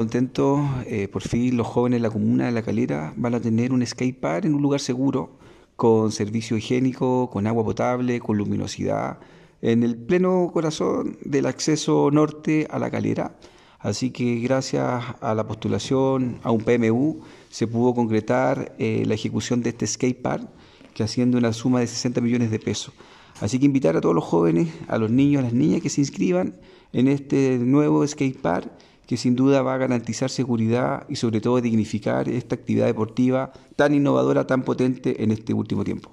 Contento, eh, por fin los jóvenes de la comuna de La Calera van a tener un park en un lugar seguro, con servicio higiénico, con agua potable, con luminosidad, en el pleno corazón del acceso norte a La Calera. Así que gracias a la postulación a un PMU se pudo concretar eh, la ejecución de este skatepark que asciende una suma de 60 millones de pesos. Así que invitar a todos los jóvenes, a los niños, a las niñas que se inscriban en este nuevo skatepark que sin duda va a garantizar seguridad y sobre todo dignificar esta actividad deportiva tan innovadora, tan potente en este último tiempo.